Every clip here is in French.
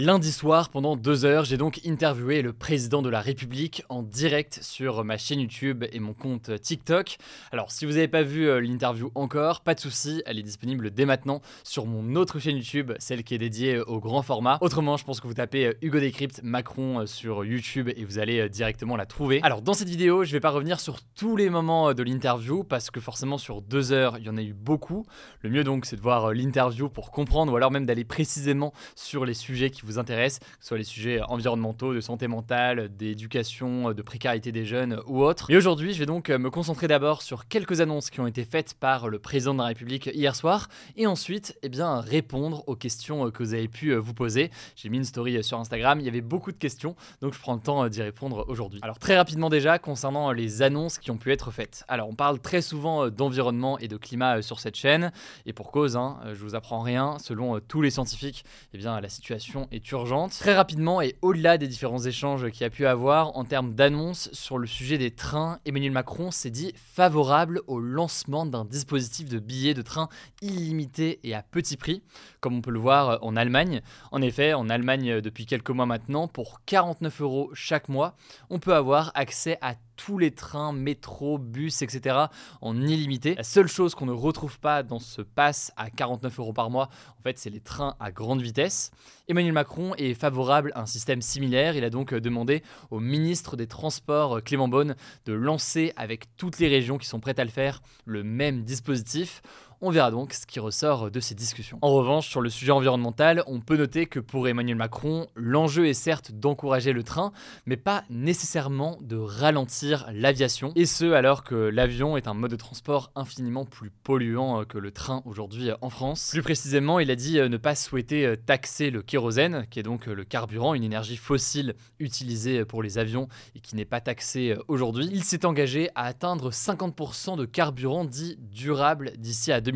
Lundi soir, pendant deux heures, j'ai donc interviewé le président de la République en direct sur ma chaîne YouTube et mon compte TikTok. Alors, si vous n'avez pas vu euh, l'interview encore, pas de souci, elle est disponible dès maintenant sur mon autre chaîne YouTube, celle qui est dédiée au grand format. Autrement, je pense que vous tapez euh, Hugo Décrypte Macron euh, sur YouTube et vous allez directement la trouver. Alors, dans cette vidéo, je vais pas revenir sur tous les moments de l'interview parce que forcément, sur deux heures, il y en a eu beaucoup. Le mieux donc, c'est de voir l'interview pour comprendre ou alors même d'aller précisément sur les sujets qui vous intéressent, que ce soit les sujets environnementaux, de santé mentale, d'éducation, de précarité des jeunes ou autres. Et aujourd'hui, je vais donc me concentrer d'abord sur quelques annonces qui ont été faites par le président de la République hier soir et ensuite, eh bien, répondre aux questions que vous avez pu vous poser. J'ai mis une story sur Instagram, il y avait beaucoup de questions, donc je prends le temps d'y répondre aujourd'hui. Alors très rapidement déjà, concernant les annonces qui ont pu être faites. Alors on parle très souvent d'environnement et de climat sur cette chaîne, et pour cause, hein, je vous apprends rien, selon tous les scientifiques, eh bien, la situation est urgente. Très rapidement et au-delà des différents échanges qu'il y a pu avoir en termes d'annonces sur le sujet des trains, Emmanuel Macron s'est dit favorable au lancement d'un dispositif de billets de train illimité et à petit prix, comme on peut le voir en Allemagne. En effet, en Allemagne depuis quelques mois maintenant, pour 49 euros chaque mois, on peut avoir accès à tous les trains, métro, bus, etc. en illimité. La seule chose qu'on ne retrouve pas dans ce pass à 49 euros par mois, en fait, c'est les trains à grande vitesse. Emmanuel Macron est favorable à un système similaire. Il a donc demandé au ministre des Transports, Clément Beaune, de lancer avec toutes les régions qui sont prêtes à le faire le même dispositif. On verra donc ce qui ressort de ces discussions. En revanche, sur le sujet environnemental, on peut noter que pour Emmanuel Macron, l'enjeu est certes d'encourager le train, mais pas nécessairement de ralentir l'aviation. Et ce, alors que l'avion est un mode de transport infiniment plus polluant que le train aujourd'hui en France. Plus précisément, il a dit ne pas souhaiter taxer le kérosène, qui est donc le carburant, une énergie fossile utilisée pour les avions et qui n'est pas taxée aujourd'hui. Il s'est engagé à atteindre 50% de carburant dit durable d'ici à 2030.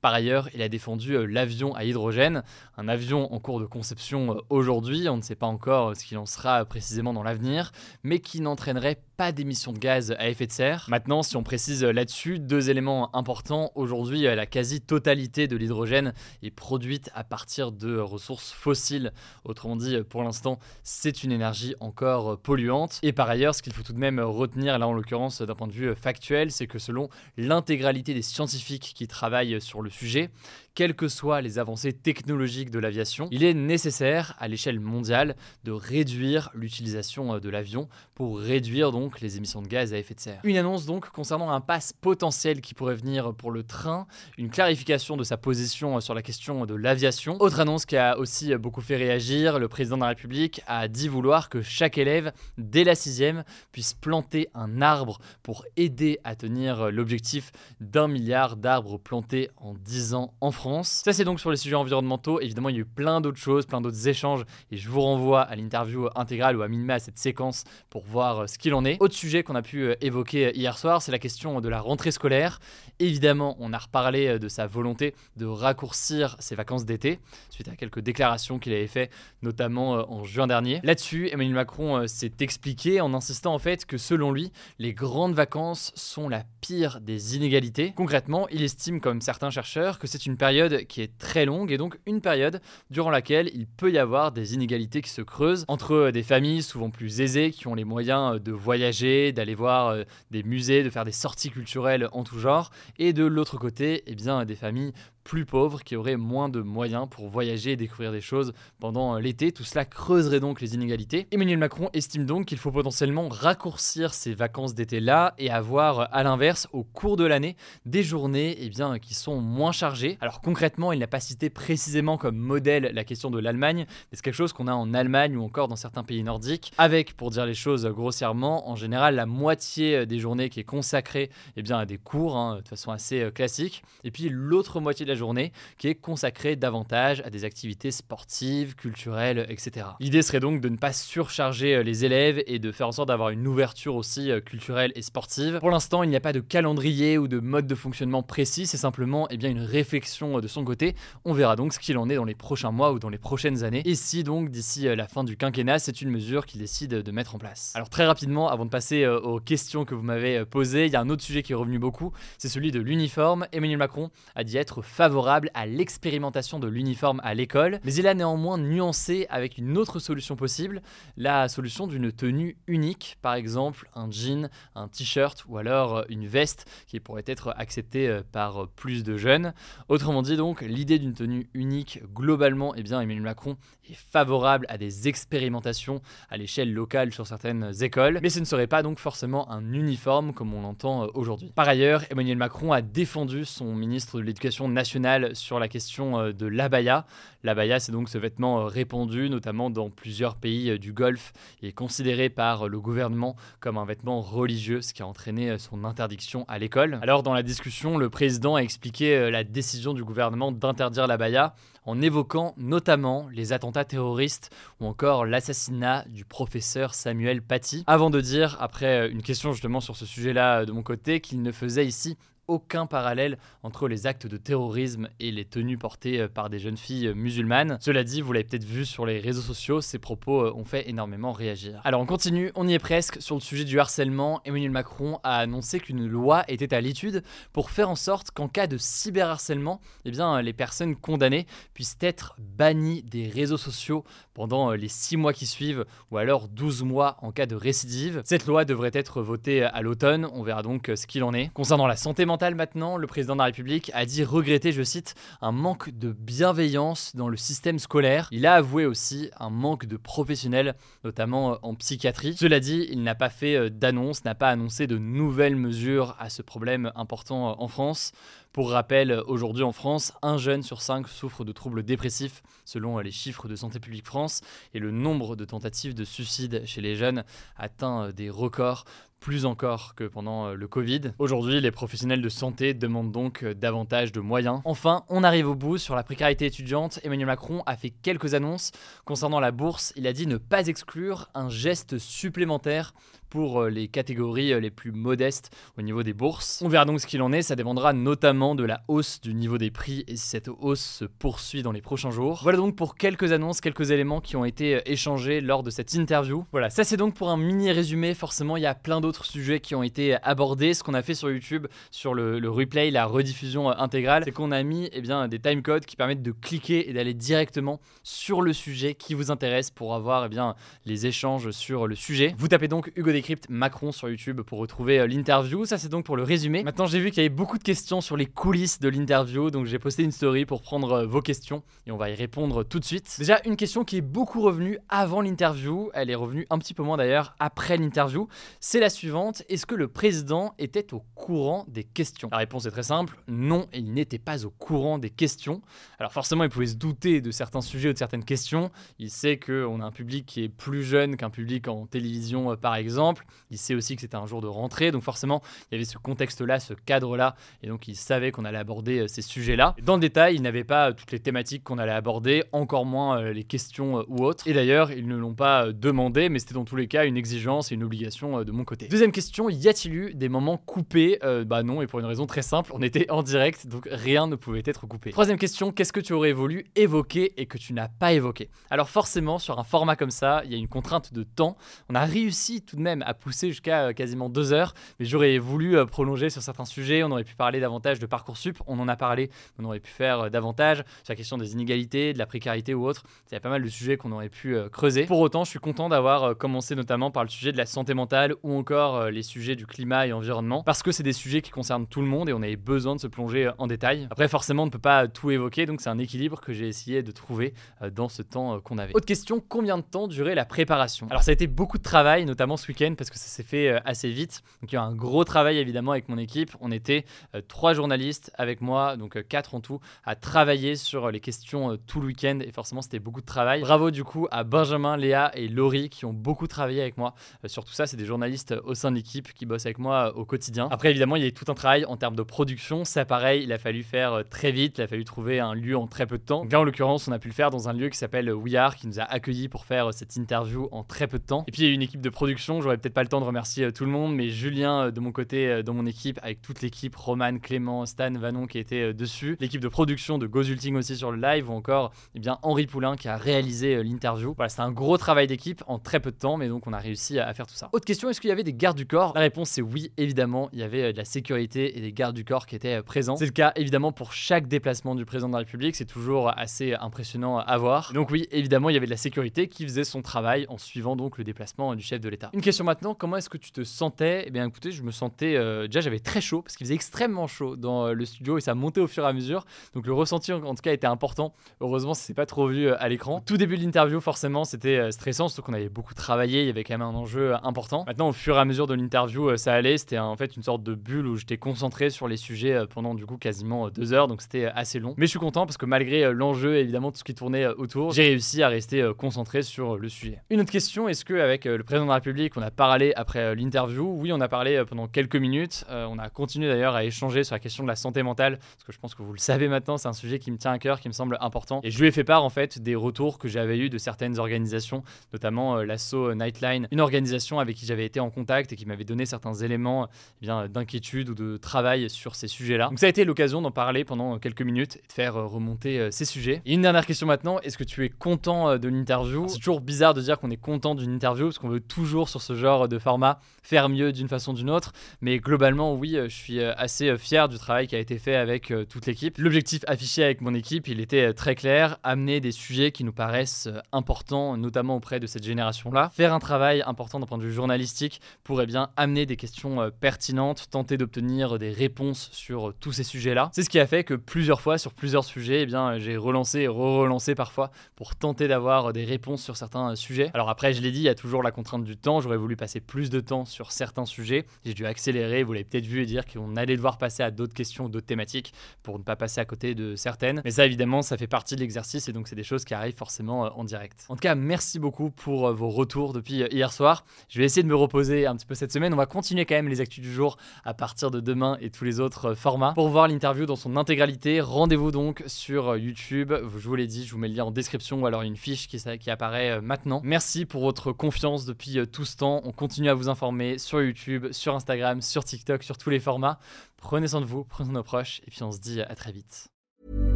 Par ailleurs, il a défendu euh, l'avion à hydrogène, un avion en cours de conception euh, aujourd'hui, on ne sait pas encore euh, ce qu'il en sera précisément dans l'avenir, mais qui n'entraînerait pas d'émissions de gaz à effet de serre. Maintenant, si on précise là-dessus, deux éléments importants. Aujourd'hui, la quasi-totalité de l'hydrogène est produite à partir de ressources fossiles. Autrement dit, pour l'instant, c'est une énergie encore polluante. Et par ailleurs, ce qu'il faut tout de même retenir, là en l'occurrence d'un point de vue factuel, c'est que selon l'intégralité des scientifiques qui travaillent sur le sujet, quelles que soient les avancées technologiques de l'aviation, il est nécessaire à l'échelle mondiale de réduire l'utilisation euh, de l'avion pour réduire donc les émissions de gaz à effet de serre. Une annonce donc concernant un pass potentiel qui pourrait venir pour le train, une clarification de sa position euh, sur la question de l'aviation. Autre annonce qui a aussi euh, beaucoup fait réagir, le président de la République a dit vouloir que chaque élève, dès la sixième, puisse planter un arbre pour aider à tenir l'objectif d'un milliard d'arbres plantés en 10 ans en France. Ça, c'est donc sur les sujets environnementaux. Évidemment, il y a eu plein d'autres choses, plein d'autres échanges, et je vous renvoie à l'interview intégrale ou à minima à cette séquence pour voir euh, ce qu'il en est. Autre sujet qu'on a pu euh, évoquer euh, hier soir, c'est la question de la rentrée scolaire. Évidemment, on a reparlé de sa volonté de raccourcir ses vacances d'été, suite à quelques déclarations qu'il avait fait, notamment en juin dernier. Là-dessus, Emmanuel Macron s'est expliqué en insistant en fait que selon lui, les grandes vacances sont la pire des inégalités. Concrètement, il estime, comme certains chercheurs, que c'est une période qui est très longue et donc une période durant laquelle il peut y avoir des inégalités qui se creusent entre des familles souvent plus aisées qui ont les moyens de voyager, d'aller voir euh, des musées, de faire des sorties culturelles en tout genre, et de l'autre côté, eh bien, des familles plus pauvres qui auraient moins de moyens pour voyager et découvrir des choses pendant euh, l'été. Tout cela creuserait donc les inégalités. Emmanuel Macron estime donc qu'il faut potentiellement raccourcir ces vacances d'été-là et avoir euh, à l'inverse au cours de l'année des journées eh bien, qui sont moins chargées. Alors concrètement, il n'a pas cité précisément comme modèle la question de l'Allemagne, mais c'est quelque chose qu'on a en Allemagne ou encore dans certains pays nordiques, avec, pour dire les choses grossièrement, en général la moitié des journées qui est consacrée eh bien, à des cours, hein, de façon assez euh, classique, et puis l'autre moitié de la journée qui est consacrée davantage à des activités sportives, culturelles, etc. L'idée serait donc de ne pas surcharger les élèves et de faire en sorte d'avoir une ouverture aussi culturelle et sportive. Pour l'instant, il n'y a pas de calendrier ou de mode de fonctionnement précis, c'est simplement eh bien, une réflexion de son côté. On verra donc ce qu'il en est dans les prochains mois ou dans les prochaines années. Et si donc d'ici la fin du quinquennat, c'est une mesure qu'il décide de mettre en place. Alors très rapidement, avant de passer aux questions que vous m'avez posées, il y a un autre sujet qui est revenu beaucoup, c'est celui de l'uniforme. Emmanuel Macron a dit être favorable à l'expérimentation de l'uniforme à l'école, mais il a néanmoins nuancé avec une autre solution possible, la solution d'une tenue unique, par exemple un jean, un t-shirt ou alors une veste qui pourrait être acceptée par plus de jeunes. Autrement dit donc, l'idée d'une tenue unique, globalement, eh bien Emmanuel Macron est favorable à des expérimentations à l'échelle locale sur certaines écoles, mais ce ne serait pas donc forcément un uniforme comme on l'entend aujourd'hui. Par ailleurs, Emmanuel Macron a défendu son ministre de l'Éducation nationale sur la question euh, de l'abaya. L'abaya, c'est donc ce vêtement euh, répandu, notamment dans plusieurs pays euh, du Golfe, et considéré par le gouvernement comme un vêtement religieux, ce qui a entraîné son interdiction à l'école. Alors, dans la discussion, le président a expliqué la décision du gouvernement d'interdire l'abaya en évoquant notamment les attentats terroristes ou encore l'assassinat du professeur Samuel Paty, avant de dire, après une question justement sur ce sujet-là de mon côté, qu'il ne faisait ici aucun parallèle entre les actes de terrorisme et les tenues portées euh, par des jeunes filles euh, musulmanes. Cela dit, vous l'avez peut-être vu sur les réseaux sociaux, ces propos euh, ont fait énormément réagir. Alors on continue, on y est presque sur le sujet du harcèlement. Emmanuel Macron a annoncé qu'une loi était à l'étude pour faire en sorte qu'en cas de cyberharcèlement, eh bien, les personnes condamnées puissent être bannies des réseaux sociaux pendant les 6 mois qui suivent ou alors 12 mois en cas de récidive. Cette loi devrait être votée à l'automne, on verra donc ce qu'il en est. Concernant la santé mentale, le président de la République a dit regretter, je cite, un manque de bienveillance dans le système scolaire. Il a avoué aussi un manque de professionnels, notamment euh, en psychiatrie. Cela dit, il n'a pas fait euh, d'annonce, n'a pas annoncé de nouvelles mesures à ce problème important euh, en France. Pour rappel, aujourd'hui en France, un jeune sur cinq souffre de troubles dépressifs, selon les chiffres de Santé publique France, et le nombre de tentatives de suicide chez les jeunes atteint des records plus encore que pendant le Covid. Aujourd'hui, les professionnels de santé demandent donc davantage de moyens. Enfin, on arrive au bout sur la précarité étudiante. Emmanuel Macron a fait quelques annonces concernant la bourse. Il a dit ne pas exclure un geste supplémentaire pour euh, les catégories euh, les plus modestes au niveau des bourses. On verra donc ce qu'il en est, ça dépendra notamment de la hausse du niveau des prix et si cette hausse se poursuit dans les prochains jours. Voilà donc pour quelques annonces, quelques éléments qui ont été euh, échangés lors de cette interview. Voilà, ça c'est donc pour un mini résumé, forcément il y a plein d'autres sujets qui ont été abordés. Ce qu'on a fait sur YouTube, sur le, replay, la rediffusion intégrale, c'est qu'on a mis eh bien, des timecodes qui permettent de cliquer et d'aller directement sur le sujet qui vous intéresse pour avoir eh bien, les échanges sur le sujet. Vous tapez donc Hugo Macron sur YouTube pour retrouver euh, l'interview. Ça, c'est donc pour le résumé. Maintenant, j'ai vu qu'il y avait beaucoup de questions sur les coulisses de l'interview, donc j'ai posté une story pour prendre euh, vos questions et on va y répondre tout de suite. Déjà, une question qui est beaucoup revenue avant l'interview, elle est revenue un petit peu moins d'ailleurs après l'interview. C'est la suivante est-ce que le président était au courant des questions? La réponse est très simple non, il n'était pas au courant des questions. Alors, forcément, il pouvait se douter de certains sujets ou de certaines questions. Il sait qu'on a un public qui est plus jeune qu'un public en télévision, euh, par exemple. Il sait aussi que c'était un jour de rentrée, donc forcément, il y avait ce contexte-là, ce cadre-là, et donc il savait qu'on allait aborder euh, ces sujets-là. Dans le détail, il n'avait pas euh, toutes les thématiques qu'on allait aborder, encore moins euh, les questions ou autres. Et d'ailleurs, ils ne l'ont pas demandé, mais c'était dans tous les cas une exigence et une obligation de mon côté. Deuxième question, y a-t-il eu des moments coupés? Bah non, et pour une raison très simple, on était en direct, donc rien ne pouvait être coupé. Troisième question, qu'est-ce que tu aurais voulu évoquer et que tu n'as pas évoqué? Alors forcément, sur un format comme ça, il y a une contrainte de temps. On a réussi tout de même à pousser jusqu'à euh, quasiment deux heures. Mais j'aurais voulu euh, prolonger sur certains sujets. On aurait pu parler davantage de Parcoursup. On en a parlé. On aurait pu faire euh, davantage sur la question des inégalités, de la précarité ou autre. Il y a pas mal de sujets qu'on aurait pu creuser. Pour autant, je suis content d'avoir commencé notamment par le sujet de la santé mentale ou encore les sujets du climat et environnement parce que c'est des sujets qui concernent tout le monde et on avait besoin de se plonger en détail. Après, forcément, on ne peut pas tout évoquer, donc c'est un équilibre que j'ai essayé de trouver dans ce temps qu'on avait. Autre question, combien de temps durait la préparation? Alors, ça a été beaucoup de travail, notamment ce week-end parce que ça s'est fait euh, assez vite. Donc il y a eu un gros travail évidemment avec mon équipe. On était euh, trois journalistes avec moi, donc quatre en tout, à travailler sur les questions tout le week-end et forcément c'était beaucoup de travail. Bravo du coup à Benjamin, Léa et Laurie qui ont beaucoup travaillé avec moi sur tout ça. C'est des journalistes au sein de l'équipe qui bossent avec moi au quotidien. Après évidemment il y a tout un travail en termes de production. Ça pareil, il a fallu faire très vite, il a fallu trouver un lieu en très peu de temps. là en l'occurrence on a pu le faire dans un lieu qui s'appelle We Are qui nous a accueillis pour faire cette interview en très peu de temps. Et puis il y a une équipe de production, j'aurais peut-être pas le temps de remercier euh, tout le monde, mais Julien euh, de mon côté, euh, dans mon équipe, avec toute l'équipe, Roman, Clément, Stan, Vanon qui était dessus, l'équipe de production de Gozulting aussi sur le live, ou encore eh bien, Henri Poulain qui a réalisé l'interview. Voilà, c'est un gros travail d'équipe en très peu de temps, mais donc on a réussi à faire tout ça. Autre question, est-ce qu'il y avait des gardes du corps? La réponse c'est oui, évidemment, il y avait de la sécurité et des gardes du corps qui étaient présents. C'est le cas évidemment pour chaque déplacement du président de la République, c'est toujours assez impressionnant à voir. donc oui, évidemment, il y avait de la sécurité qui faisait son travail en suivant donc le déplacement du chef de l'État. Une question maintenant, comment est-ce que tu te sentais? Eh bien écoutez, je me sentais euh, déjà j'avais très chaud parce qu'il faisait extrêmement chaud dans euh, le studio et ça montait au fur et à mesure. Donc le ressenti en, tout cas était important. Heureusement, ça s'est pas trop vu euh, à l'écran. Tout début de l'interview, forcément, c'était stressant, surtout qu'on avait beaucoup travaillé, il y avait quand même un enjeu important. Maintenant, au fur et à mesure de l'interview, ça allait. C'était en fait une sorte de bulle où j'étais concentré sur les sujets pendant du coup quasiment deux heures, donc c'était assez long. Mais je suis content parce que malgré l'enjeu, évidemment, tout ce qui tournait autour, j'ai réussi à rester concentré sur le sujet. Une autre question, est-ce qu'avec le président de la République, on a parlé après euh, l'interview Oui, on a parlé euh, pendant quelques minutes. Euh, on a continué d'ailleurs à échanger sur la question de la santé mentale, parce que je pense que vous le savez maintenant, c'est un sujet qui me tient à cœur, qui me semble important. Et je lui ai fait part en fait des retours que j'avais eu de certaines organisations, notamment l'asso Nightline, une organisation avec qui j'avais été en contact et qui m'avait donné certains éléments eh bien d'inquiétude ou de travail sur ces sujets-là. Donc ça a été l'occasion d'en parler pendant quelques minutes et de faire remonter ces sujets. Et une dernière question maintenant, est-ce que tu es content de l'interview? C'est toujours bizarre de dire qu'on est content d'une interview parce qu'on veut toujours sur ce genre de format faire mieux d'une façon ou d'une autre. Mais globalement, oui, euh, je suis euh, assez euh, fier du travail qui a été fait avec toute l'équipe. L'objectif affiché avec mon équipe, il était très clair amener des sujets qui nous paraissent importants, notamment auprès de cette génération-là. Faire un travail important d'un point de vue journalistique pour eh bien, amener des questions pertinentes, tenter d'obtenir des réponses sur tous ces sujets-là. C'est ce qui a fait que plusieurs fois, sur plusieurs sujets, eh bien, j'ai relancé et re-relancé parfois pour tenter d'avoir des réponses sur certains sujets. Alors après, je l'ai dit, il y a toujours la contrainte du temps. J'aurais voulu passer plus de temps sur certains sujets. J'ai dû accélérer, vous l'avez peut-être vu et dire qu'on allait devoir passer à d'autres questions, d'autres thématiques pour ne pas passer à côté de certaines. Mais ça, évidemment, ça fait partie de l'exercice et donc c'est des choses qui arrivent forcément euh, en direct. En tout cas, merci beaucoup pour euh, vos retours depuis euh, hier soir. Je vais essayer de me reposer un petit peu cette semaine. On va continuer quand même les actus du jour à partir de demain et tous les autres formats. Pour voir l'interview dans son intégralité, rendez-vous donc sur YouTube. Je vous l'ai dit, je vous mets le lien en description ou alors une fiche qui, qui apparaît maintenant. Merci pour votre confiance depuis tout ce temps. On continue à vous informer sur YouTube, sur Instagram, sur TikTok, sur tous les formats. Prenez soin de vous, prenez nos proches et puis on se dit à très vite.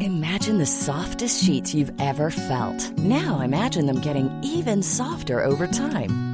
Imagine the softest sheets you've ever felt. Now imagine them getting even softer over time.